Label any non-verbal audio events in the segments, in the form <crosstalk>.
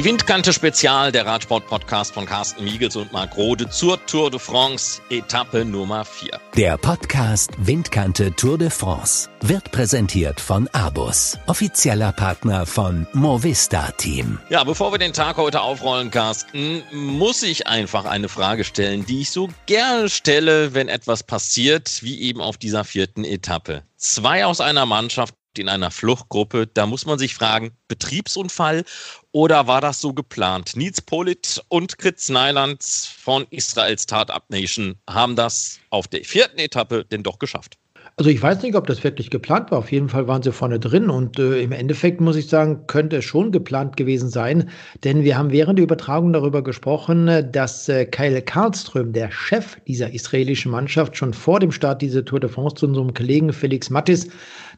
Die Windkante Spezial, der Radsport-Podcast von Carsten Miegels und Marc Rode zur Tour de France, Etappe Nummer 4. Der Podcast Windkante Tour de France wird präsentiert von Abus, offizieller Partner von Movista Team. Ja, bevor wir den Tag heute aufrollen, Carsten, muss ich einfach eine Frage stellen, die ich so gerne stelle, wenn etwas passiert, wie eben auf dieser vierten Etappe. Zwei aus einer Mannschaft in einer Fluchtgruppe. Da muss man sich fragen, Betriebsunfall oder war das so geplant? Nils Polit und Kritz Nyland von Israels Startup Nation haben das auf der vierten Etappe denn doch geschafft. Also ich weiß nicht, ob das wirklich geplant war. Auf jeden Fall waren sie vorne drin und äh, im Endeffekt muss ich sagen, könnte es schon geplant gewesen sein, denn wir haben während der Übertragung darüber gesprochen, dass äh, Kyle Karlström, der Chef dieser israelischen Mannschaft, schon vor dem Start dieser Tour de France zu unserem Kollegen Felix Mattis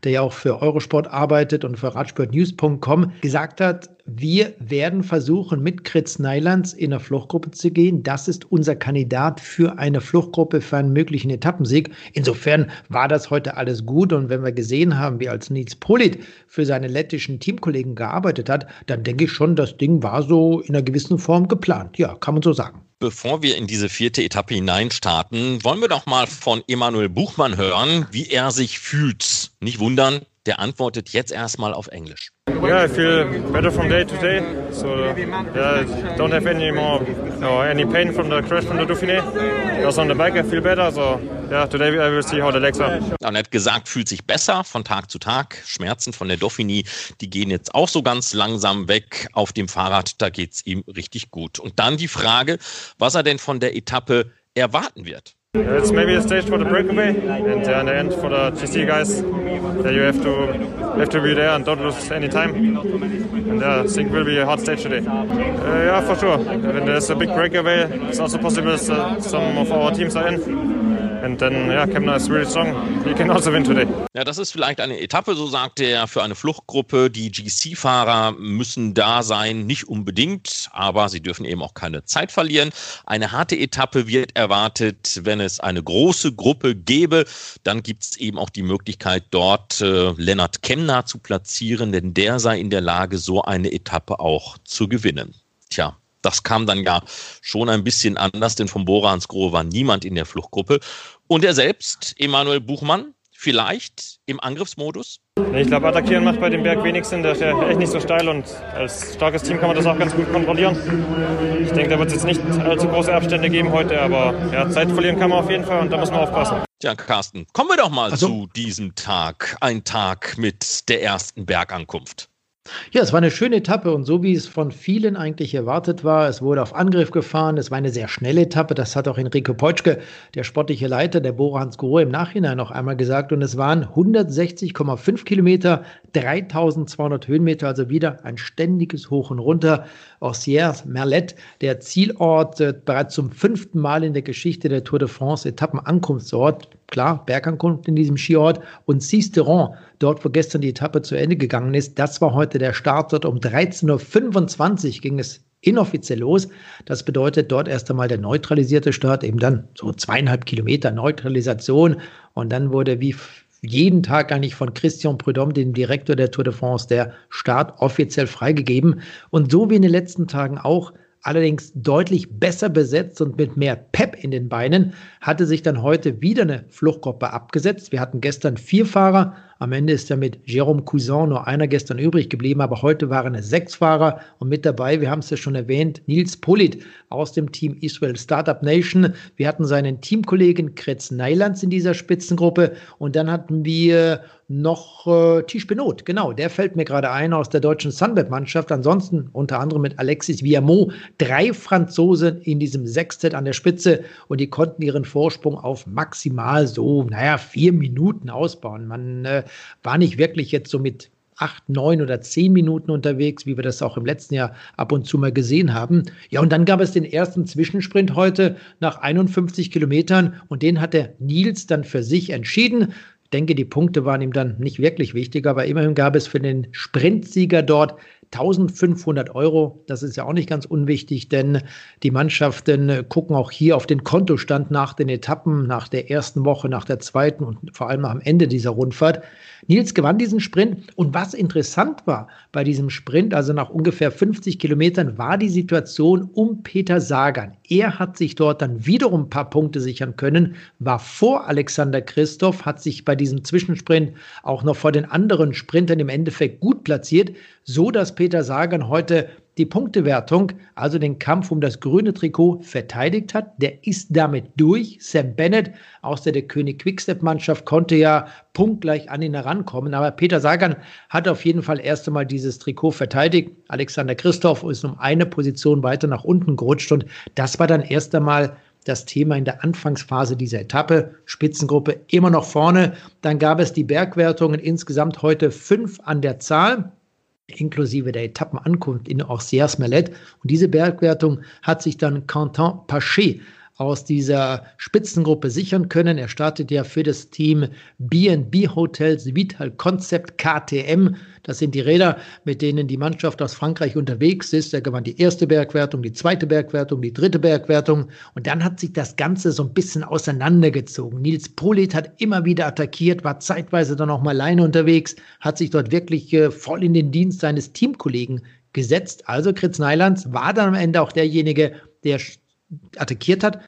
der ja auch für Eurosport arbeitet und für Radsportnews.com, gesagt hat, wir werden versuchen, mit Kritz Nylands in eine Fluchtgruppe zu gehen. Das ist unser Kandidat für eine Fluchtgruppe für einen möglichen Etappensieg. Insofern war das heute alles gut. Und wenn wir gesehen haben, wie als Nils Polit für seine lettischen Teamkollegen gearbeitet hat, dann denke ich schon, das Ding war so in einer gewissen Form geplant. Ja, kann man so sagen. Bevor wir in diese vierte Etappe hineinstarten, wollen wir doch mal von Emanuel Buchmann hören, wie er sich fühlt. Nicht wundern, der antwortet jetzt erstmal auf Englisch. Yeah, I feel better from day to day. So yeah, I don't have any more or any pain from the crash from the Dauphiné. Just on the bike I feel better. So yeah, today I will see how the legs are. Und er hat gesagt, fühlt sich besser von Tag zu Tag. Schmerzen von der Dauphiné, die gehen jetzt auch so ganz langsam weg. Auf dem Fahrrad, da geht es ihm richtig gut. Und dann die Frage, was er denn von der Etappe erwarten wird. It's maybe a stage for the breakaway, and uh, in the end for the GC guys, uh, you have to have to be there and don't lose any time. And uh, I think will be a hard stage today. Uh, yeah, for sure. When there's a big breakaway, it's also possible that some of our teams are in. And then, yeah, Kemner is really strong. He can also win today. Ja, das ist vielleicht eine Etappe, so sagt er, für eine Fluchtgruppe. Die GC-Fahrer müssen da sein, nicht unbedingt, aber sie dürfen eben auch keine Zeit verlieren. Eine harte Etappe wird erwartet, wenn es eine große Gruppe gäbe. Dann gibt es eben auch die Möglichkeit, dort äh, Lennart Kemner zu platzieren, denn der sei in der Lage, so eine Etappe auch zu gewinnen. Tja, das kam dann ja schon ein bisschen anders, denn vom Bora ans Grohe war niemand in der Fluchtgruppe. Und er selbst, Emanuel Buchmann, vielleicht im Angriffsmodus? Ich glaube, attackieren macht bei dem Berg wenig Sinn. Der ist ja echt nicht so steil und als starkes Team kann man das auch ganz gut kontrollieren. Ich denke, da wird es jetzt nicht allzu große Abstände geben heute, aber ja, Zeit verlieren kann man auf jeden Fall und da muss man aufpassen. Ja, Carsten, kommen wir doch mal also, zu diesem Tag. Ein Tag mit der ersten Bergankunft. Ja, es war eine schöne Etappe und so wie es von vielen eigentlich erwartet war, es wurde auf Angriff gefahren, es war eine sehr schnelle Etappe, das hat auch Enrico Peutschke, der sportliche Leiter der Bora Hans im Nachhinein noch einmal gesagt und es waren 160,5 Kilometer, 3200 Höhenmeter, also wieder ein ständiges Hoch und Runter. Auxerre Merlet, der Zielort, äh, bereits zum fünften Mal in der Geschichte der Tour de France Etappenankunftsort, klar, Bergankunft in diesem Skiort und Cisteron, dort wo gestern die Etappe zu Ende gegangen ist, das war heute der Start dort um 13.25 Uhr ging es inoffiziell los. Das bedeutet dort erst einmal der neutralisierte Start, eben dann so zweieinhalb Kilometer Neutralisation und dann wurde wie jeden Tag eigentlich von Christian Prudhomme, dem Direktor der Tour de France, der Start offiziell freigegeben. Und so wie in den letzten Tagen auch allerdings deutlich besser besetzt und mit mehr Pep in den Beinen, hatte sich dann heute wieder eine Fluchtgruppe abgesetzt. Wir hatten gestern vier Fahrer am Ende ist ja mit Jérôme Cousin nur einer gestern übrig geblieben, aber heute waren es sechs Fahrer und mit dabei, wir haben es ja schon erwähnt, Nils Polit aus dem Team Israel Startup Nation. Wir hatten seinen Teamkollegen Kretz Neilands in dieser Spitzengruppe und dann hatten wir noch äh, Tisch Benot, genau, der fällt mir gerade ein aus der deutschen Sunweb-Mannschaft. Ansonsten unter anderem mit Alexis Viamot, drei Franzosen in diesem Sextet an der Spitze und die konnten ihren Vorsprung auf maximal so, naja, vier Minuten ausbauen. Man äh, war nicht wirklich jetzt so mit acht, neun oder zehn Minuten unterwegs, wie wir das auch im letzten Jahr ab und zu mal gesehen haben. Ja, und dann gab es den ersten Zwischensprint heute nach 51 Kilometern und den hat der Nils dann für sich entschieden. Ich denke, die Punkte waren ihm dann nicht wirklich wichtig, aber immerhin gab es für den Sprintsieger dort 1500 Euro. Das ist ja auch nicht ganz unwichtig, denn die Mannschaften gucken auch hier auf den Kontostand nach den Etappen, nach der ersten Woche, nach der zweiten und vor allem am Ende dieser Rundfahrt. Nils gewann diesen Sprint und was interessant war bei diesem Sprint, also nach ungefähr 50 Kilometern, war die Situation um Peter Sagan. Er hat sich dort dann wiederum ein paar Punkte sichern können, war vor Alexander Christoph, hat sich bei diesem Zwischensprint auch noch vor den anderen Sprintern im Endeffekt gut platziert, so dass Peter Sagan heute die Punktewertung, also den Kampf um das grüne Trikot, verteidigt hat. Der ist damit durch. Sam Bennett aus der, der König Quickstep-Mannschaft konnte ja punktgleich an ihn herankommen. Aber Peter Sagan hat auf jeden Fall erst einmal dieses Trikot verteidigt. Alexander Christoph ist um eine Position weiter nach unten gerutscht. Und das war dann erst einmal das Thema in der Anfangsphase dieser Etappe. Spitzengruppe immer noch vorne. Dann gab es die Bergwertungen insgesamt heute fünf an der Zahl inklusive der Etappenankunft in Orsières-Mellet. Und diese Bergwertung hat sich dann Quentin Paché aus dieser Spitzengruppe sichern können. Er startet ja für das Team B&B Hotels Vital Concept KTM. Das sind die Räder, mit denen die Mannschaft aus Frankreich unterwegs ist. Er gewann die erste Bergwertung, die zweite Bergwertung, die dritte Bergwertung. Und dann hat sich das Ganze so ein bisschen auseinandergezogen. Nils Polit hat immer wieder attackiert, war zeitweise dann auch mal alleine unterwegs, hat sich dort wirklich äh, voll in den Dienst seines Teamkollegen gesetzt. Also Kritz Neilands war dann am Ende auch derjenige, der attackiert hat.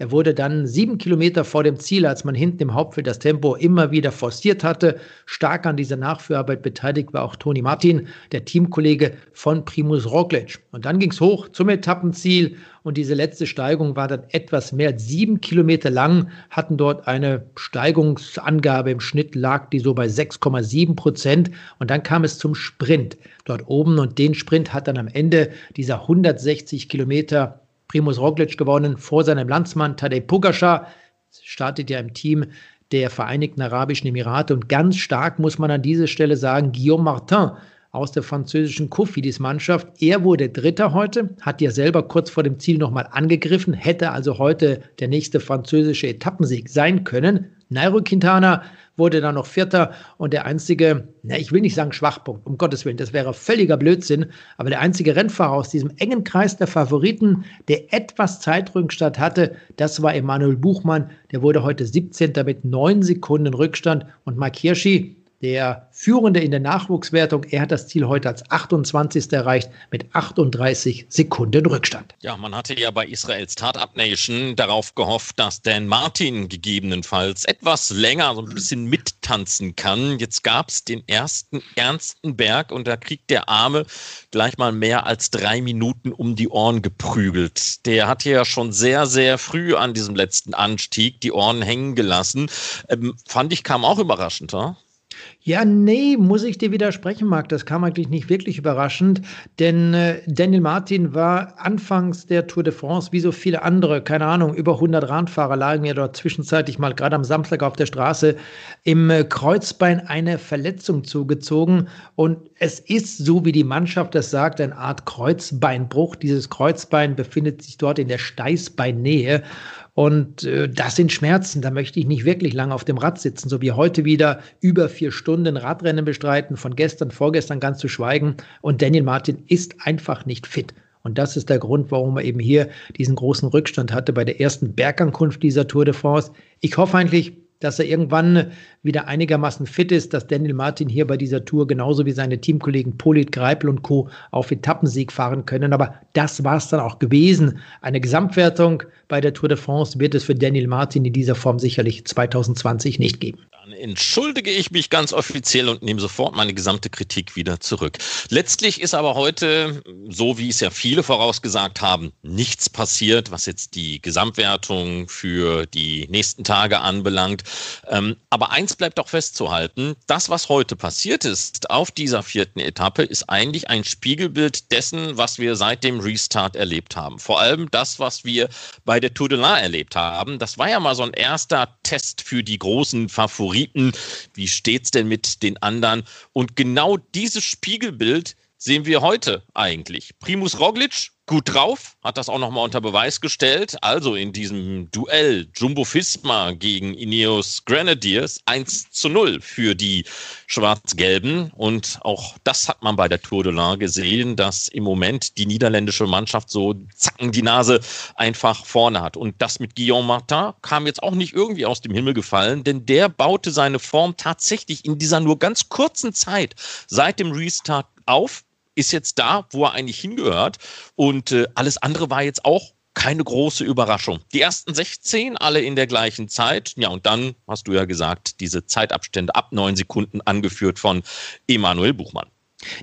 Er wurde dann sieben Kilometer vor dem Ziel, als man hinten im Hauptfeld das Tempo immer wieder forciert hatte. Stark an dieser Nachführarbeit beteiligt war auch Toni Martin, der Teamkollege von Primus Roglic. Und dann ging es hoch zum Etappenziel und diese letzte Steigung war dann etwas mehr als sieben Kilometer lang, hatten dort eine Steigungsangabe im Schnitt, lag die so bei 6,7 Prozent. Und dann kam es zum Sprint dort oben und den Sprint hat dann am Ende dieser 160 Kilometer Primus Roglic gewonnen vor seinem Landsmann Tadej Pogacar, startet ja im Team der Vereinigten Arabischen Emirate und ganz stark muss man an dieser Stelle sagen, Guillaume Martin aus der französischen Cofidis-Mannschaft. Er wurde Dritter heute, hat ja selber kurz vor dem Ziel nochmal angegriffen, hätte also heute der nächste französische Etappensieg sein können. Nairo Quintana wurde dann noch Vierter und der einzige, na, ich will nicht sagen Schwachpunkt, um Gottes Willen, das wäre völliger Blödsinn, aber der einzige Rennfahrer aus diesem engen Kreis der Favoriten, der etwas Zeitrückstand hatte, das war Emanuel Buchmann, der wurde heute 17. mit neun Sekunden Rückstand und Mark Hirschi, der Führende in der Nachwuchswertung. Er hat das Ziel heute als 28. erreicht mit 38 Sekunden Rückstand. Ja, man hatte ja bei Israels Startup Nation darauf gehofft, dass Dan Martin gegebenenfalls etwas länger so ein bisschen mittanzen kann. Jetzt gab es den ersten ernsten Berg und da kriegt der Arme gleich mal mehr als drei Minuten um die Ohren geprügelt. Der hat ja schon sehr, sehr früh an diesem letzten Anstieg die Ohren hängen gelassen. Ähm, fand ich, kam auch überraschend, oder? Ja, nee, muss ich dir widersprechen, Marc. Das kam eigentlich nicht wirklich überraschend, denn äh, Daniel Martin war anfangs der Tour de France wie so viele andere, keine Ahnung, über 100 Radfahrer lagen ja dort zwischenzeitlich mal gerade am Samstag auf der Straße im äh, Kreuzbein eine Verletzung zugezogen und es ist so, wie die Mannschaft das sagt, eine Art Kreuzbeinbruch. Dieses Kreuzbein befindet sich dort in der Steißbeinnähe und äh, das sind Schmerzen. Da möchte ich nicht wirklich lange auf dem Rad sitzen, so wie heute wieder über vier Stunden Radrennen bestreiten, von gestern, vorgestern ganz zu schweigen. Und Daniel Martin ist einfach nicht fit. Und das ist der Grund, warum er eben hier diesen großen Rückstand hatte bei der ersten Bergankunft dieser Tour de France. Ich hoffe eigentlich, dass er irgendwann wieder einigermaßen fit ist, dass Daniel Martin hier bei dieser Tour genauso wie seine Teamkollegen Polit, Greipel und Co. auf Etappensieg fahren können. Aber das war es dann auch gewesen. Eine Gesamtwertung bei der Tour de France wird es für Daniel Martin in dieser Form sicherlich 2020 nicht geben. Dann entschuldige ich mich ganz offiziell und nehme sofort meine gesamte Kritik wieder zurück. Letztlich ist aber heute, so wie es ja viele vorausgesagt haben, nichts passiert, was jetzt die Gesamtwertung für die nächsten Tage anbelangt. Ähm, aber eins bleibt doch festzuhalten, das, was heute passiert ist auf dieser vierten Etappe, ist eigentlich ein Spiegelbild dessen, was wir seit dem Restart erlebt haben. Vor allem das, was wir bei der Tour de l'Ain erlebt haben. Das war ja mal so ein erster Test für die großen Favoriten. Favoriten. Wie steht's denn mit den anderen? Und genau dieses Spiegelbild sehen wir heute eigentlich. Primus Roglic gut drauf, hat das auch nochmal unter Beweis gestellt. Also in diesem Duell Jumbo Fisma gegen Ineos Grenadiers 1 zu 0 für die Schwarz-Gelben. Und auch das hat man bei der Tour de l'Ain gesehen, dass im Moment die niederländische Mannschaft so zacken die Nase einfach vorne hat. Und das mit Guillaume Martin kam jetzt auch nicht irgendwie aus dem Himmel gefallen, denn der baute seine Form tatsächlich in dieser nur ganz kurzen Zeit seit dem Restart auf ist jetzt da, wo er eigentlich hingehört. Und äh, alles andere war jetzt auch keine große Überraschung. Die ersten 16 alle in der gleichen Zeit. Ja, und dann hast du ja gesagt, diese Zeitabstände ab neun Sekunden angeführt von Emanuel Buchmann.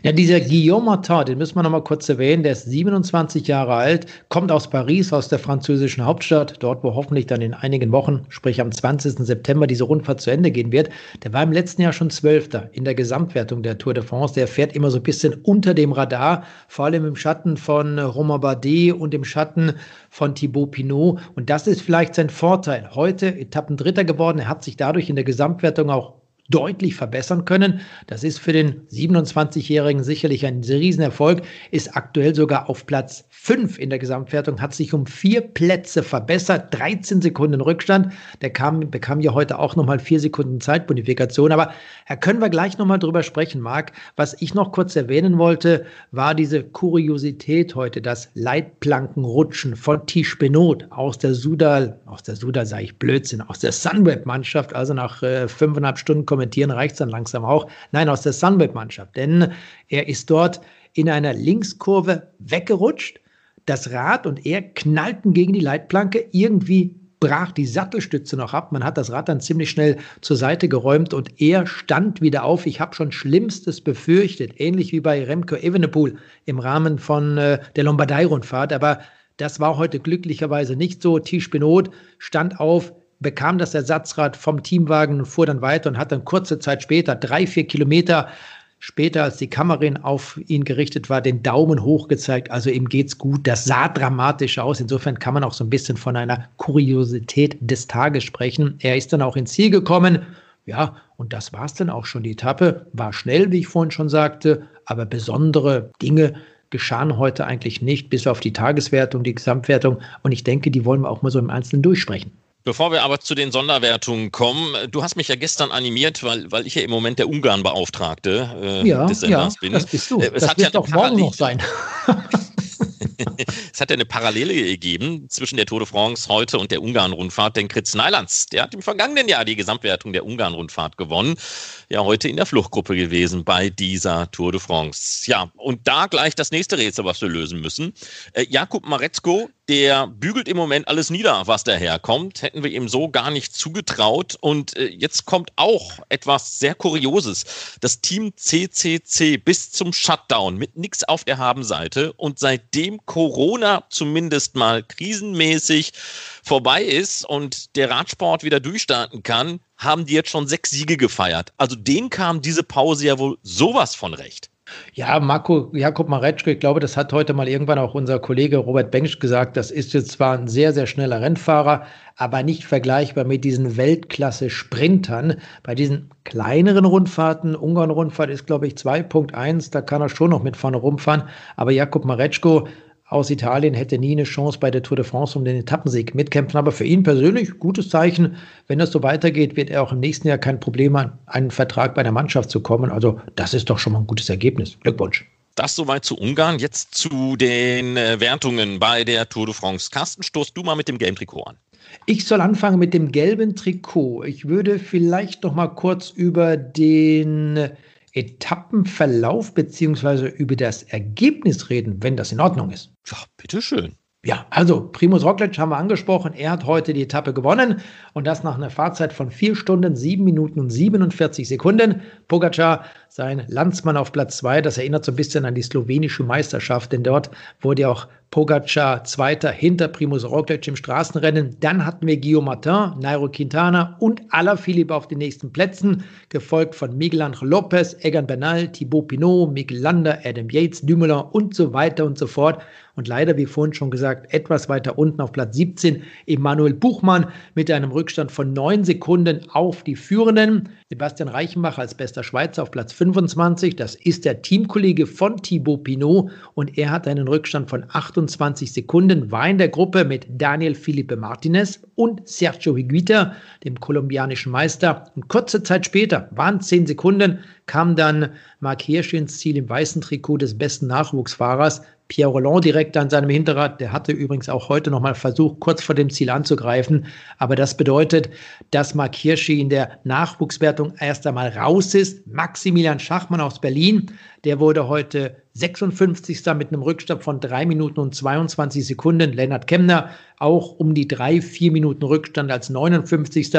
Ja, dieser Guillaume Martin, den müssen wir noch mal kurz erwähnen, der ist 27 Jahre alt, kommt aus Paris, aus der französischen Hauptstadt, dort, wo hoffentlich dann in einigen Wochen, sprich am 20. September, diese Rundfahrt zu Ende gehen wird. Der war im letzten Jahr schon Zwölfter in der Gesamtwertung der Tour de France. Der fährt immer so ein bisschen unter dem Radar, vor allem im Schatten von Romain Bardet und im Schatten von Thibaut Pinot. Und das ist vielleicht sein Vorteil. Heute Etappendritter geworden. Er hat sich dadurch in der Gesamtwertung auch deutlich verbessern können. Das ist für den 27-Jährigen sicherlich ein Riesenerfolg, ist aktuell sogar auf Platz 5 in der Gesamtwertung, hat sich um vier Plätze verbessert, 13 Sekunden Rückstand. Der kam, bekam ja heute auch nochmal vier Sekunden Zeitbonifikation. Aber da können wir gleich nochmal drüber sprechen, Marc. Was ich noch kurz erwähnen wollte, war diese Kuriosität heute, das Leitplankenrutschen von Tisch Benot aus der Sudal, aus der Sudal sage ich Blödsinn, aus der Sunweb-Mannschaft, also nach äh, fünfeinhalb Stunden kommentieren reicht es dann langsam auch. Nein, aus der Sunweb-Mannschaft. Denn er ist dort in einer Linkskurve weggerutscht. Das Rad und er knallten gegen die Leitplanke. Irgendwie brach die Sattelstütze noch ab. Man hat das Rad dann ziemlich schnell zur Seite geräumt und er stand wieder auf. Ich habe schon Schlimmstes befürchtet, ähnlich wie bei Remco Evenepoel im Rahmen von äh, der Lombardei-Rundfahrt. Aber das war heute glücklicherweise nicht so. Tisch Benot stand auf, bekam das Ersatzrad vom Teamwagen und fuhr dann weiter und hat dann kurze Zeit später, drei, vier Kilometer später, als die Kamerin auf ihn gerichtet war, den Daumen hoch gezeigt. Also ihm geht's gut. Das sah dramatisch aus. Insofern kann man auch so ein bisschen von einer Kuriosität des Tages sprechen. Er ist dann auch ins Ziel gekommen. Ja, und das war's dann auch schon. Die Etappe war schnell, wie ich vorhin schon sagte, aber besondere Dinge geschahen heute eigentlich nicht, bis auf die Tageswertung, die Gesamtwertung. Und ich denke, die wollen wir auch mal so im Einzelnen durchsprechen. Bevor wir aber zu den Sonderwertungen kommen, du hast mich ja gestern animiert, weil, weil ich ja im Moment der Ungarn-Beauftragte äh, ja, des Senders ja, bin. Das bist du. Äh, es das hat wird ja doch morgen noch sein. <laughs> <laughs> es hat ja eine Parallele gegeben zwischen der Tour de France heute und der Ungarn-Rundfahrt, denn Kritz Neilands, der hat im vergangenen Jahr die Gesamtwertung der Ungarn-Rundfahrt gewonnen. Ja, heute in der Fluchtgruppe gewesen bei dieser Tour de France. Ja, und da gleich das nächste Rätsel, was wir lösen müssen. Äh, Jakub Maretzko, der bügelt im Moment alles nieder, was daherkommt. Hätten wir ihm so gar nicht zugetraut. Und äh, jetzt kommt auch etwas sehr Kurioses. Das Team CCC bis zum Shutdown mit nichts auf der Habenseite und seitdem Corona zumindest mal krisenmäßig vorbei ist und der Radsport wieder durchstarten kann, haben die jetzt schon sechs Siege gefeiert. Also denen kam diese Pause ja wohl sowas von recht. Ja, Marco Jakob Maretschko, ich glaube, das hat heute mal irgendwann auch unser Kollege Robert Bengsch gesagt. Das ist jetzt zwar ein sehr, sehr schneller Rennfahrer, aber nicht vergleichbar mit diesen Weltklasse-Sprintern. Bei diesen kleineren Rundfahrten, Ungarn-Rundfahrt ist, glaube ich, 2.1, da kann er schon noch mit vorne rumfahren. Aber Jakob Maretschko aus Italien hätte nie eine Chance bei der Tour de France um den Etappensieg mitkämpfen. Aber für ihn persönlich gutes Zeichen. Wenn das so weitergeht, wird er auch im nächsten Jahr kein Problem haben, einen Vertrag bei der Mannschaft zu kommen. Also das ist doch schon mal ein gutes Ergebnis. Glückwunsch. Das soweit zu Ungarn. Jetzt zu den äh, Wertungen bei der Tour de France. Carsten, stoßt du mal mit dem gelben Trikot an. Ich soll anfangen mit dem gelben Trikot. Ich würde vielleicht noch mal kurz über den Etappenverlauf beziehungsweise über das Ergebnis reden, wenn das in Ordnung ist. Ja, bitteschön. Ja, also Primus Roglic haben wir angesprochen. Er hat heute die Etappe gewonnen und das nach einer Fahrzeit von 4 Stunden, 7 Minuten und 47 Sekunden. Pogacar, sein Landsmann auf Platz 2, das erinnert so ein bisschen an die slowenische Meisterschaft, denn dort wurde auch Pogacar Zweiter hinter Primus Roglic im Straßenrennen. Dann hatten wir Guillaume Martin, Nairo Quintana und Alaphilippe auf den nächsten Plätzen, gefolgt von Miguel Angel Lopez, Egan Bernal, Thibaut Pinot, Miguel Lander, Adam Yates, Dumoulin und so weiter und so fort. Und leider, wie vorhin schon gesagt, etwas weiter unten auf Platz 17 Emanuel Buchmann mit einem Rückstand von neun Sekunden auf die Führenden. Sebastian Reichenbach als bester Schweizer auf Platz 25. Das ist der Teamkollege von Thibaut Pinot und er hat einen Rückstand von 28 28 Sekunden, war in der Gruppe mit Daniel Felipe Martinez und Sergio Higuita, dem kolumbianischen Meister. Und kurze Zeit später, waren 10 Sekunden, kam dann Mark Hirsch ins Ziel im weißen Trikot des besten Nachwuchsfahrers. Pierre Roland direkt an seinem Hinterrad. Der hatte übrigens auch heute nochmal versucht, kurz vor dem Ziel anzugreifen. Aber das bedeutet, dass Mark Hirschi in der Nachwuchswertung erst einmal raus ist. Maximilian Schachmann aus Berlin, der wurde heute 56. mit einem Rückstand von 3 Minuten und 22 Sekunden. Lennart Kemner auch um die 3, 4 Minuten Rückstand als 59.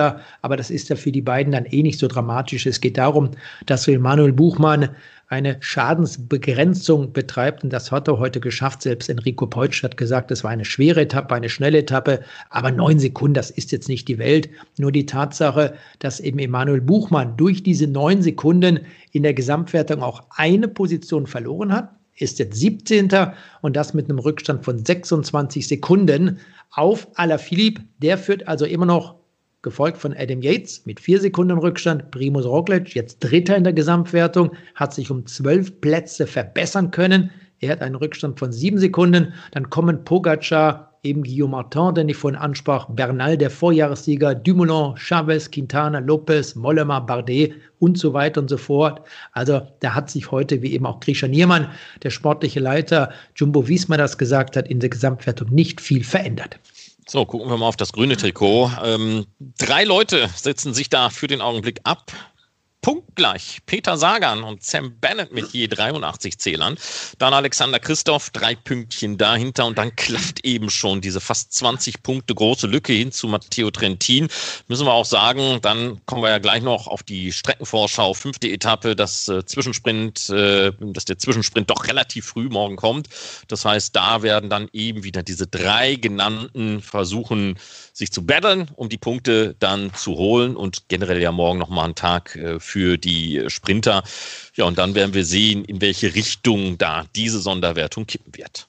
Aber das ist ja für die beiden dann eh nicht so dramatisch. Es geht darum, dass wir Manuel Buchmann eine Schadensbegrenzung betreibt. Und das hat er heute geschafft. Selbst Enrico Peutsch hat gesagt, es war eine schwere Etappe, eine schnelle Etappe. Aber neun Sekunden, das ist jetzt nicht die Welt. Nur die Tatsache, dass eben Emanuel Buchmann durch diese neun Sekunden in der Gesamtwertung auch eine Position verloren hat, ist jetzt 17. und das mit einem Rückstand von 26 Sekunden auf Alaphilippe. Der führt also immer noch gefolgt von Adam Yates mit vier Sekunden Rückstand. Primus Roglic, jetzt Dritter in der Gesamtwertung, hat sich um zwölf Plätze verbessern können. Er hat einen Rückstand von sieben Sekunden. Dann kommen Pogacar, eben Guillaume Martin, den ich vorhin ansprach, Bernal, der Vorjahressieger, Dumoulin, Chavez, Quintana, Lopez, Mollema, Bardet und so weiter und so fort. Also da hat sich heute, wie eben auch Grisha Niermann, der sportliche Leiter Jumbo Wiesmer das gesagt hat, in der Gesamtwertung nicht viel verändert. So, gucken wir mal auf das grüne Trikot. Ähm, drei Leute setzen sich da für den Augenblick ab punktgleich. Peter Sagan und Sam Bennett mit je 83 Zählern. Dann Alexander Christoph, drei Pünktchen dahinter und dann klafft eben schon diese fast 20 Punkte große Lücke hin zu Matteo Trentin. Müssen wir auch sagen, dann kommen wir ja gleich noch auf die Streckenvorschau, fünfte Etappe, das äh, Zwischensprint, äh, dass der Zwischensprint doch relativ früh morgen kommt. Das heißt, da werden dann eben wieder diese drei genannten versuchen, sich zu battlen, um die Punkte dann zu holen und generell ja morgen nochmal einen Tag äh, für die Sprinter. Ja, und dann werden wir sehen, in welche Richtung da diese Sonderwertung kippen wird.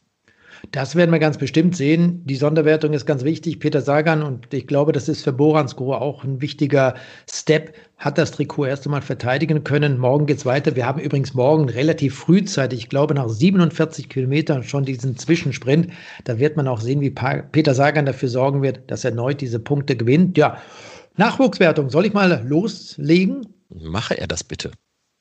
Das werden wir ganz bestimmt sehen. Die Sonderwertung ist ganz wichtig. Peter Sagan, und ich glaube, das ist für Borans Grohe auch ein wichtiger Step, hat das Trikot erst einmal verteidigen können. Morgen geht es weiter. Wir haben übrigens morgen relativ frühzeitig, ich glaube nach 47 Kilometern schon diesen Zwischensprint. Da wird man auch sehen, wie Peter Sagan dafür sorgen wird, dass er erneut diese Punkte gewinnt. Ja, Nachwuchswertung. Soll ich mal loslegen? Mache er das bitte.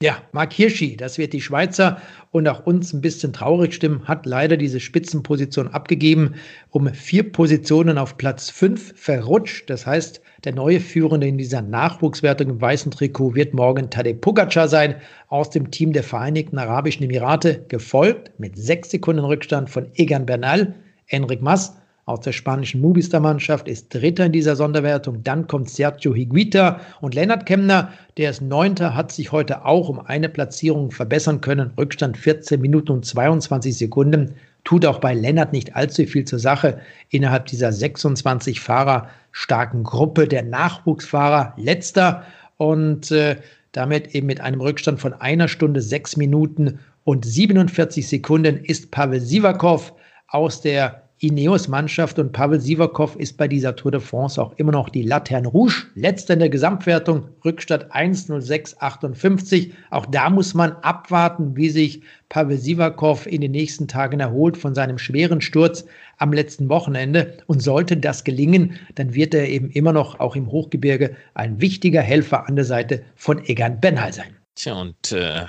Ja, Mark Hirschi, das wird die Schweizer und auch uns ein bisschen traurig stimmen, hat leider diese Spitzenposition abgegeben, um vier Positionen auf Platz fünf verrutscht. Das heißt, der neue Führende in dieser Nachwuchswertung im weißen Trikot wird morgen Tadej Pogacar sein, aus dem Team der Vereinigten Arabischen Emirate, gefolgt mit sechs Sekunden Rückstand von Egan Bernal, Enric Mas aus der spanischen Movistar-Mannschaft, ist Dritter in dieser Sonderwertung. Dann kommt Sergio Higuita und Lennart Kemner, der ist Neunter, hat sich heute auch um eine Platzierung verbessern können. Rückstand 14 Minuten und 22 Sekunden. Tut auch bei Lennart nicht allzu viel zur Sache. Innerhalb dieser 26 Fahrer starken Gruppe der Nachwuchsfahrer letzter und äh, damit eben mit einem Rückstand von einer Stunde, sechs Minuten und 47 Sekunden ist Pavel Sivakov aus der Ineos-Mannschaft und Pavel Sivakov ist bei dieser Tour de France auch immer noch die Laterne Rouge. Letzter in der Gesamtwertung, Rückstand 1.06.58. Auch da muss man abwarten, wie sich Pavel Sivakov in den nächsten Tagen erholt von seinem schweren Sturz am letzten Wochenende. Und sollte das gelingen, dann wird er eben immer noch auch im Hochgebirge ein wichtiger Helfer an der Seite von Egan Bernal sein. Tja, und äh,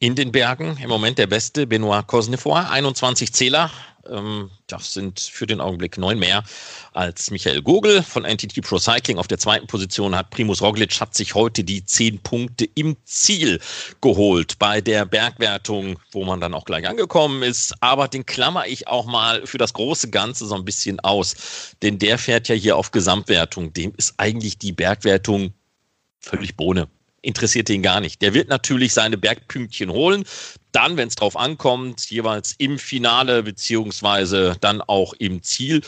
in den Bergen im Moment der beste Benoit Cosnefroy, 21 Zähler, ähm, das sind für den Augenblick neun mehr als Michael Gogel von NTT Pro Cycling. Auf der zweiten Position hat Primus Roglic hat sich heute die zehn Punkte im Ziel geholt bei der Bergwertung, wo man dann auch gleich angekommen ist. Aber den klammer ich auch mal für das große Ganze so ein bisschen aus. Denn der fährt ja hier auf Gesamtwertung. Dem ist eigentlich die Bergwertung völlig Bohne interessiert ihn gar nicht. Der wird natürlich seine Bergpünktchen holen. Dann, wenn es drauf ankommt, jeweils im Finale beziehungsweise dann auch im Ziel.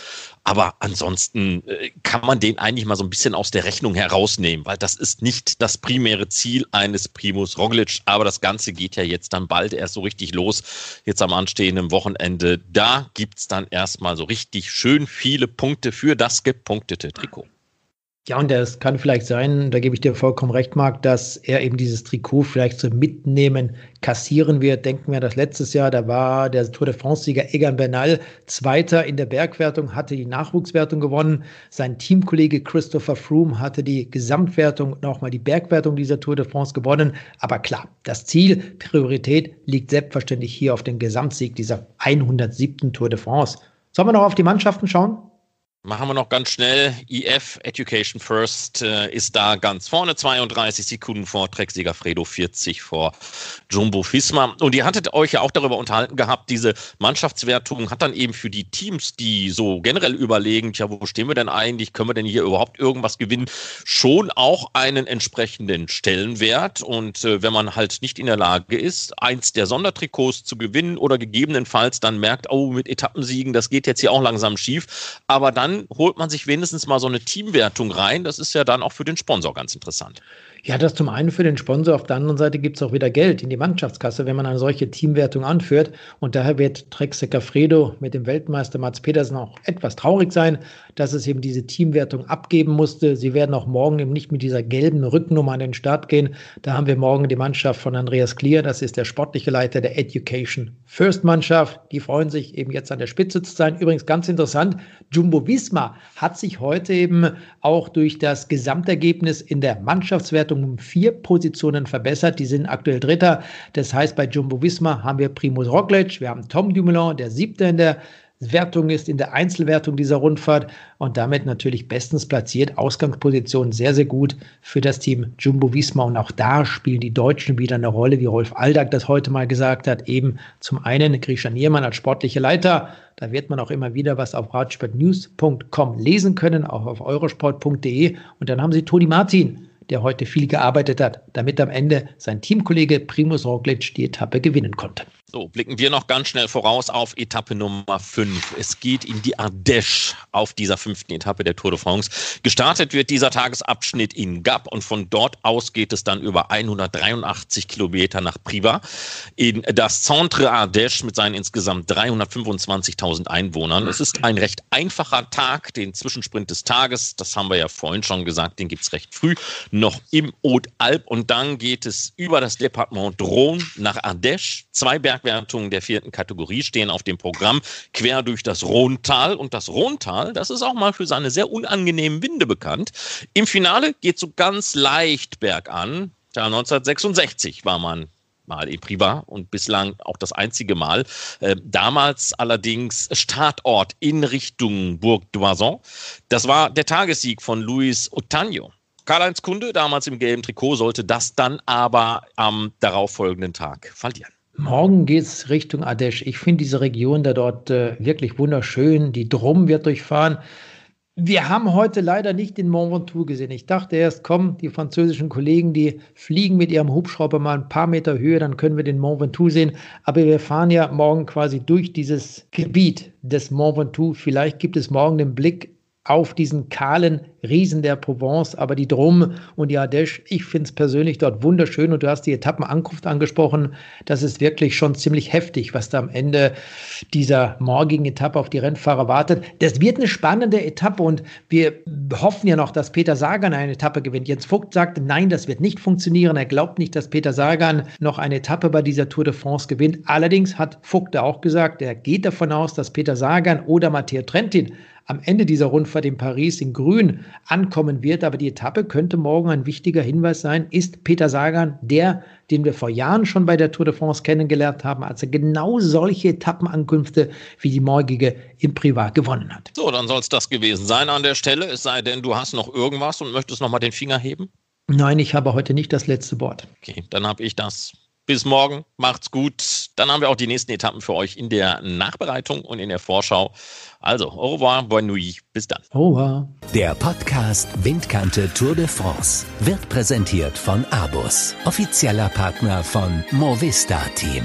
Aber ansonsten äh, kann man den eigentlich mal so ein bisschen aus der Rechnung herausnehmen, weil das ist nicht das primäre Ziel eines Primus Roglic. Aber das Ganze geht ja jetzt dann bald erst so richtig los. Jetzt am anstehenden Wochenende. Da gibt es dann erstmal so richtig schön viele Punkte für das gepunktete Trikot. Ja, und es kann vielleicht sein, da gebe ich dir vollkommen recht, Marc, dass er eben dieses Trikot vielleicht so mitnehmen, kassieren wird. Denken wir das letztes Jahr, da war der Tour de France-Sieger Egan Bernal Zweiter in der Bergwertung, hatte die Nachwuchswertung gewonnen. Sein Teamkollege Christopher Froome hatte die Gesamtwertung und auch mal die Bergwertung dieser Tour de France gewonnen. Aber klar, das Ziel, Priorität liegt selbstverständlich hier auf den Gesamtsieg dieser 107. Tour de France. Sollen wir noch auf die Mannschaften schauen? Machen wir noch ganz schnell. EF Education First äh, ist da ganz vorne, 32 Sekunden vor Trecksieger Fredo, 40 vor Jumbo Fisma. Und ihr hattet euch ja auch darüber unterhalten gehabt, diese Mannschaftswertung hat dann eben für die Teams, die so generell überlegen, ja, wo stehen wir denn eigentlich? Können wir denn hier überhaupt irgendwas gewinnen? Schon auch einen entsprechenden Stellenwert. Und äh, wenn man halt nicht in der Lage ist, eins der Sondertrikots zu gewinnen oder gegebenenfalls dann merkt, oh, mit Etappensiegen, das geht jetzt hier auch langsam schief. Aber dann dann holt man sich wenigstens mal so eine Teamwertung rein. Das ist ja dann auch für den Sponsor ganz interessant. Ja, das zum einen für den Sponsor. Auf der anderen Seite gibt es auch wieder Geld in die Mannschaftskasse, wenn man eine solche Teamwertung anführt. Und daher wird Trek Fredo mit dem Weltmeister Mats Petersen auch etwas traurig sein, dass es eben diese Teamwertung abgeben musste. Sie werden auch morgen eben nicht mit dieser gelben Rückennummer an den Start gehen. Da haben wir morgen die Mannschaft von Andreas Klier. Das ist der sportliche Leiter der Education First Mannschaft. Die freuen sich eben jetzt an der Spitze zu sein. Übrigens ganz interessant. Jumbo Visma hat sich heute eben auch durch das Gesamtergebnis in der Mannschaftswertung Wertung um vier Positionen verbessert. Die sind aktuell Dritter. Das heißt, bei Jumbo Visma haben wir Primus Roglic, wir haben Tom Dumoulin, der Siebte in der Wertung ist, in der Einzelwertung dieser Rundfahrt und damit natürlich bestens platziert. Ausgangsposition sehr, sehr gut für das Team Jumbo Visma und auch da spielen die Deutschen wieder eine Rolle, wie Rolf Aldag das heute mal gesagt hat. Eben zum einen Grisha Niermann als sportliche Leiter, da wird man auch immer wieder was auf radsportnews.com lesen können, auch auf eurosport.de und dann haben sie Toni Martin der heute viel gearbeitet hat, damit am Ende sein Teamkollege Primus Roglic die Etappe gewinnen konnte. So, blicken wir noch ganz schnell voraus auf Etappe Nummer 5. Es geht in die Ardèche auf dieser fünften Etappe der Tour de France. Gestartet wird dieser Tagesabschnitt in Gap und von dort aus geht es dann über 183 Kilometer nach Privas in das Centre Ardèche mit seinen insgesamt 325.000 Einwohnern. Es ist ein recht einfacher Tag, den Zwischensprint des Tages, das haben wir ja vorhin schon gesagt, den gibt es recht früh, noch im Haute Alp und dann geht es über das Departement Drône nach Ardèche. Zwei Berg Bergwertungen der vierten Kategorie stehen auf dem Programm quer durch das Rhontal. Und das Rhontal, das ist auch mal für seine sehr unangenehmen Winde bekannt. Im Finale geht so ganz leicht bergan. Ja, 1966 war man mal in Privat und bislang auch das einzige Mal. Äh, damals allerdings Startort in Richtung Burg d'Oison. Das war der Tagessieg von Luis Otanjo. Karl-Heinz Kunde, damals im gelben Trikot, sollte das dann aber am darauffolgenden Tag verlieren. Morgen geht es Richtung Ardèche. Ich finde diese Region da dort äh, wirklich wunderschön. Die Drum wird durchfahren. Wir haben heute leider nicht den Mont Ventoux gesehen. Ich dachte erst, komm, die französischen Kollegen, die fliegen mit ihrem Hubschrauber mal ein paar Meter Höhe, dann können wir den Mont Ventoux sehen. Aber wir fahren ja morgen quasi durch dieses Gebiet des Mont Ventoux. Vielleicht gibt es morgen den Blick auf diesen kahlen Riesen der Provence, aber die Drum und die Ardèche, ich finde es persönlich dort wunderschön und du hast die Etappenankunft angesprochen. Das ist wirklich schon ziemlich heftig, was da am Ende dieser morgigen Etappe auf die Rennfahrer wartet. Das wird eine spannende Etappe und wir hoffen ja noch, dass Peter Sagan eine Etappe gewinnt. Jens Vogt sagt, nein, das wird nicht funktionieren. Er glaubt nicht, dass Peter Sagan noch eine Etappe bei dieser Tour de France gewinnt. Allerdings hat Vogt auch gesagt, er geht davon aus, dass Peter Sagan oder Matteo Trentin am Ende dieser Rundfahrt in Paris in Grün ankommen wird. Aber die Etappe könnte morgen ein wichtiger Hinweis sein. Ist Peter Sagan der, den wir vor Jahren schon bei der Tour de France kennengelernt haben, als er genau solche Etappenankünfte wie die morgige im Privat gewonnen hat? So, dann soll es das gewesen sein an der Stelle. Es sei denn, du hast noch irgendwas und möchtest noch mal den Finger heben? Nein, ich habe heute nicht das letzte Wort. Okay, dann habe ich das. Bis morgen, macht's gut. Dann haben wir auch die nächsten Etappen für euch in der Nachbereitung und in der Vorschau. Also, au revoir, bonne nuit, bis dann. Au revoir. Der Podcast Windkante Tour de France wird präsentiert von Abus, offizieller Partner von Movista Team.